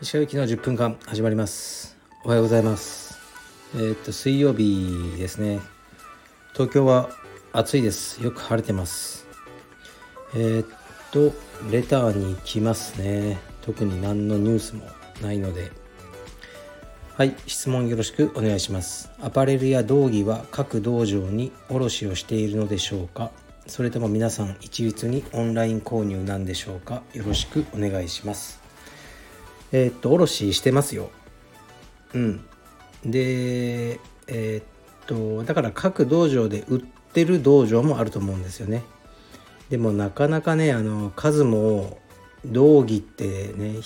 石川行きの10分間始まります。おはようございます。えー、っと水曜日ですね。東京は暑いです。よく晴れてます。えー、っとレターに来ますね。特に何のニュースもないので。はい質問よろしくお願いします。アパレルや道着は各道場に卸をしているのでしょうか？それとも皆さん一律にオンライン購入なんでしょうか？よろしくお願いします。えー、っと卸してますよ。うん。でえー、っとだから各道場で売ってる道場もあると思うんですよね。でもなかなかねあの数も道着ってね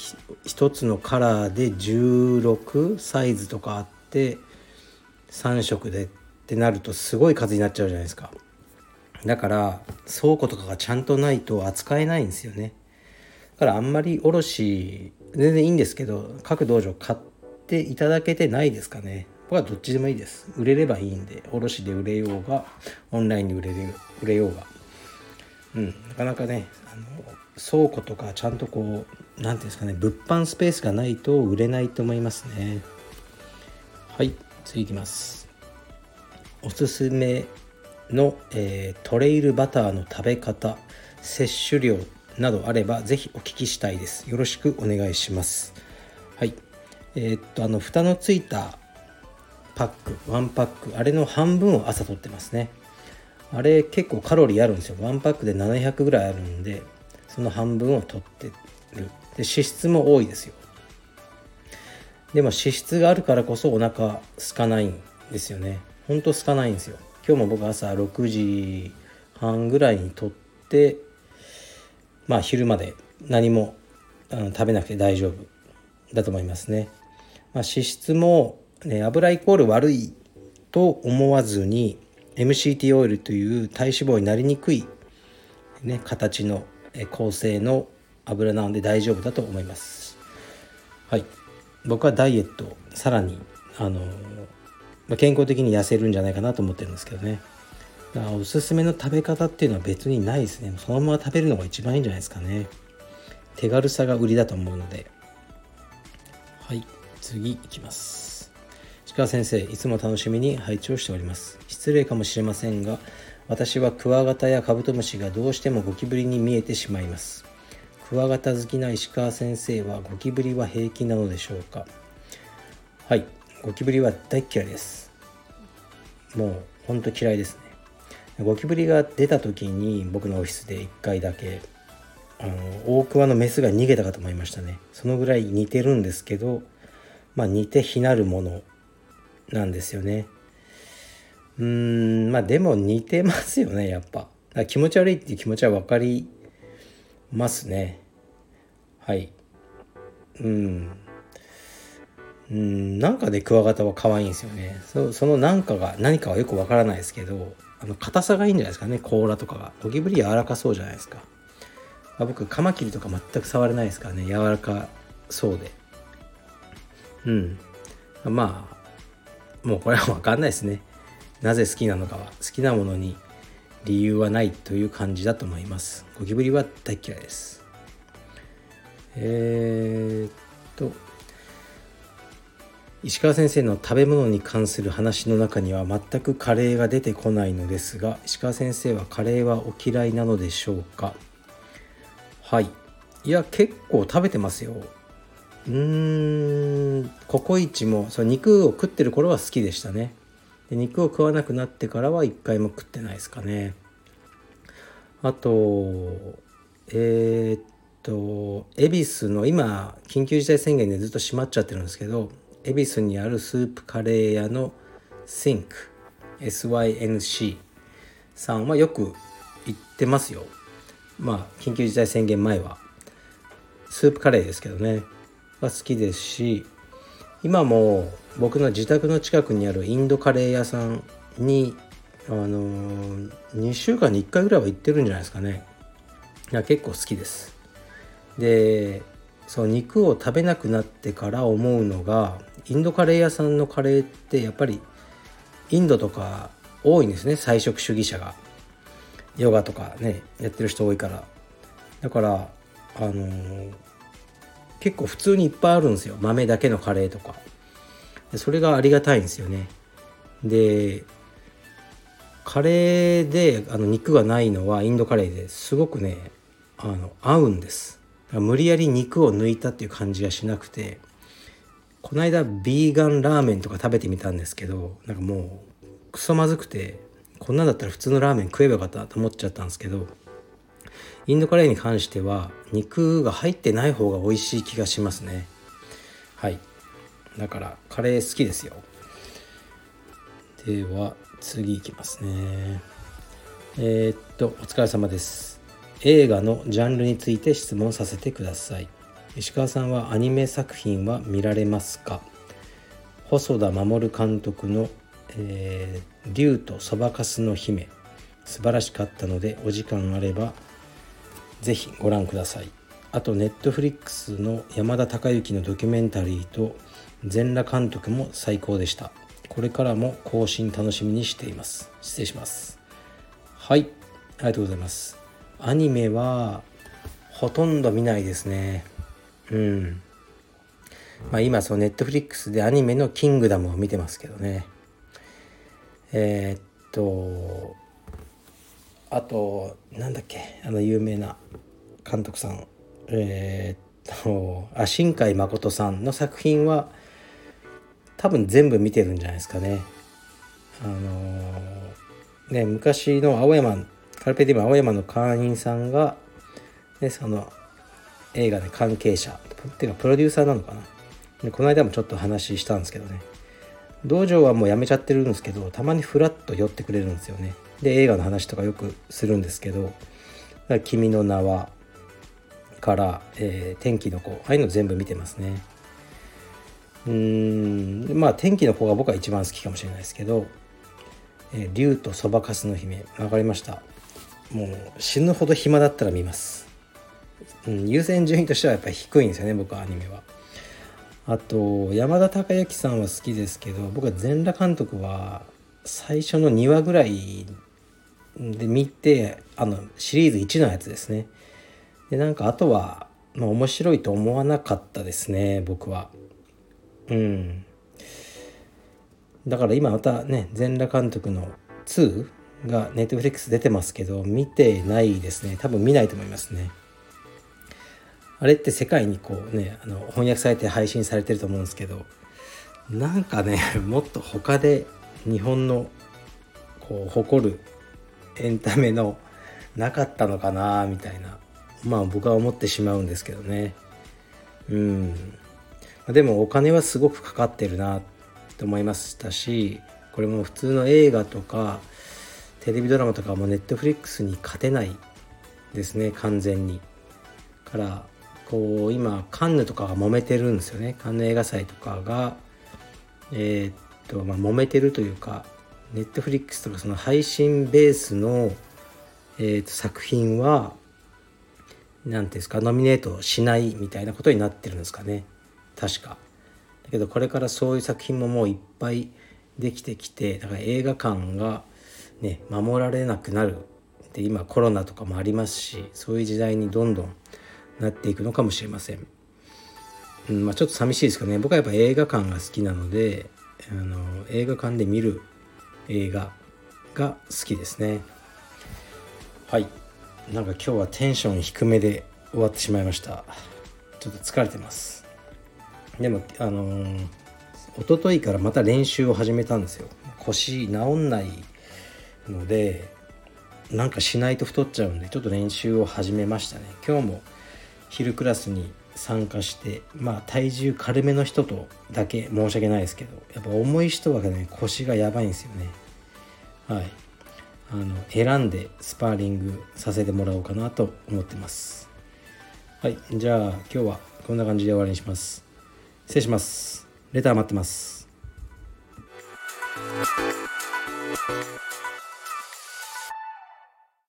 一つのカラーで16サイズとかあって3色でってなるとすごい数になっちゃうじゃないですか。だから倉庫とかがちゃんとないと扱えないんですよね。だからあんまり卸全然いいんですけど各道場買っていただけてないですかね。僕はどっちでもいいです。売れればいいんで卸で売れようがオンラインで売れる売れようが。うんなかなかねあの倉庫とかちゃんとこう何て言うんですかね物販スペースがないと売れないと思いますね。はい次いきます。おすすめの、えー、トレイルバターの食べ方摂取量などあればぜひお聞きしたいです。よろしくお願いします。はい。えー、っとあの蓋のついたパックワンパックあれの半分を朝取ってますね。あれ結構カロリーあるんですよ。ワンパックで700ぐらいあるんでその半分を取ってる。で脂質も多いですよ。でも脂質があるからこそお腹空かないんですよね。ほんと空かないんですよ。今日も僕朝6時半ぐらいに取ってまあ昼まで何も食べなくて大丈夫だと思いますね、まあ、脂質も、ね、油イコール悪いと思わずに MCT オイルという体脂肪になりにくい、ね、形の構成の油なので大丈夫だと思います。はい。僕はダイエットさらにあのま健康的に痩せるんじゃないかなと思ってるんですけどね。だからおすすめの食べ方っていうのは別にないですね。そのまま食べるのが一番いいんじゃないですかね。手軽さが売りだと思うので。はい次いきます。鹿先生いつも楽しみに拝聴しております。失礼かもしれませんが私はクワガタやカブトムシがどうしてもゴキブリに見えてしまいます。クワガタ好きな石川先生はゴキブリは平気なのでしょうか。はい。ゴキブリは大嫌いです。もうほんと嫌いですね。ゴキブリが出た時に僕のオフィスで1回だけあの大桑のメスが逃げたかと思いましたね。そのぐらい似てるんですけどまあ似て非なるものなんですよね。うーんまあでも似てますよねやっぱ。気持ち悪いっていう気持ちは分かりますね。はい。うん。うんなんかでクワガタは可愛いんですよね。そそのなんかが何かはよく分からないですけどあの硬さがいいんじゃないですかね。甲羅とかが。ゴキブリ柔らかそうじゃないですか、まあ、僕カマキリとか全く触れないですからね。柔らかそうで。うん。まあもうこれは分かんないですね。なぜ好きなのかは。好きなものに理由はないという感じだと思います。ゴキブリは大嫌いです。えー、っと石川先生の食べ物に関する話の中には全くカレーが出てこないのですが石川先生はカレーはお嫌いなのでしょうか？はい。いや結構食べてますよ。うーん。ココイチもそ肉を食ってる頃は好きでしたね。で肉を食わなくなってからは一回も食ってないですかね。あとえー、っと恵比寿の今緊急事態宣言でずっと閉まっちゃってるんですけど恵比寿にあるスープカレー屋の SYNC SYNC さんはよく行ってますよ。まあ緊急事態宣言前は。スープカレーですけどね。が好きですし今も僕の自宅の近くにあるインドカレー屋さんにあのー、2週間に1回ぐらいは行ってるんじゃないですかね。いや結構好きです。でそう肉を食べなくなってから思うのがインドカレー屋さんのカレーってやっぱりインドとか多いんですね菜食主義者が。ヨガとかねやってる人多いから。だからあのー、結構普通にいっぱいあるんですよ。豆だけのカレーとか。それがありがたいんですよね。でカレーであの肉がないのはインドカレーですごくねあの合うんです。無理やり肉を抜いたっていう感じがしなくて。この間ビーガンラーメンとか食べてみたんですけどなんかもうクソまずくてこんなんだったら普通のラーメン食えばよかったと思っちゃったんですけどインドカレーに関しては肉が入ってない方が美味しい気がしますね。はい。だからカレー好きですよ。では次いきますね。えー、っとお疲れ様です。映画のジャンルについて質問させてください。石川さんはアニメ作品は見られますか？細田守監督の「えー、竜とそばかすの姫」素晴らしかったのでお時間あればぜひご覧ください。あとネットフリックスの山田孝之のドキュメンタリーと全裸監督も最高でした。これからも更新楽しみにしています。失礼します。はい。ありがとうございます。アニメはほとんど見ないですね。うん。まあ今そのネットフリックスでアニメのキングダムを見てますけどね。えー、っとあとなんだっけあの有名な監督さん。えー、っとあ新海誠さんの作品は多分全部見てるんじゃないですかね。あのー、ね昔の青山カルペディウム青山の会員さんが、ね、その映画で関係者っていうかプロデューサーなのかな。でこの間もちょっと話したんですけどね。道場はもうやめちゃってるんですけどたまにフラッと寄ってくれるんですよね。で映画の話とかよくするんですけど「君の名は」から「えー、天気の子」ああいうの全部見てますね。うんまあ天気の子が僕は一番好きかもしれないですけど「えー、竜とそばかすの姫」分かりました。もう死ぬほど暇だったら見ます、うん、優先順位としてはやっぱり低いんですよね僕はアニメは。あと山田孝之さんは好きですけど僕は全裸監督は最初の2話ぐらいで見てあのシリーズ1のやつですね。でなんかあとは、まあ、面白いと思わなかったですね僕は。うん。だから今またね全裸監督の2がネットフリックス出てますけど見てないですね。多分見ないと思いますね。あれって世界にこうねあの翻訳されて配信されてると思うんですけどなんかね もっと他で日本のこう誇るエンタメのなかったのかなみたいなまあ僕は思ってしまうんですけどね。うん。でもお金はすごくかかってるなと思いましたしこれも普通の映画とかテレビドラマとかもネットフリックスに勝てないですね完全に。からこう今カンヌとかが揉めてるんですよね。カンヌ映画祭とかがえー、っとまあ揉めてるというかネットフリックスとかその配信ベースの、えー、と作品は何ていうんですかノミネートしないみたいなことになってるんですかね。確か。だけどこれからそういう作品ももういっぱいできてきてだから映画館がね守られなくなる。で今コロナとかもありますしそういう時代にどんどんなっていくのかもしれません。うんまあ、ちょっと寂しいですけどね。僕はやっぱ映画館が好きなのであの映画館で見る映画が好きですね。はい。なんか今日はテンション低めで終わってしまいました。ちょっと疲れてます。でもあのー、一昨日からまた練習を始めたんですよ。腰治んないのでなんかしないと太っちゃうんでちょっと練習を始めましたね。今日も昼クラスに参加してまあ体重軽めの人とだけ申し訳ないですけどやっぱ重い人はね腰がやばいんですよね。はい。あの選んでスパーリングさせてもらおうかなと思ってます。はい。じゃあ今日はこんな感じで終わりにします。失礼します。レター待ってます。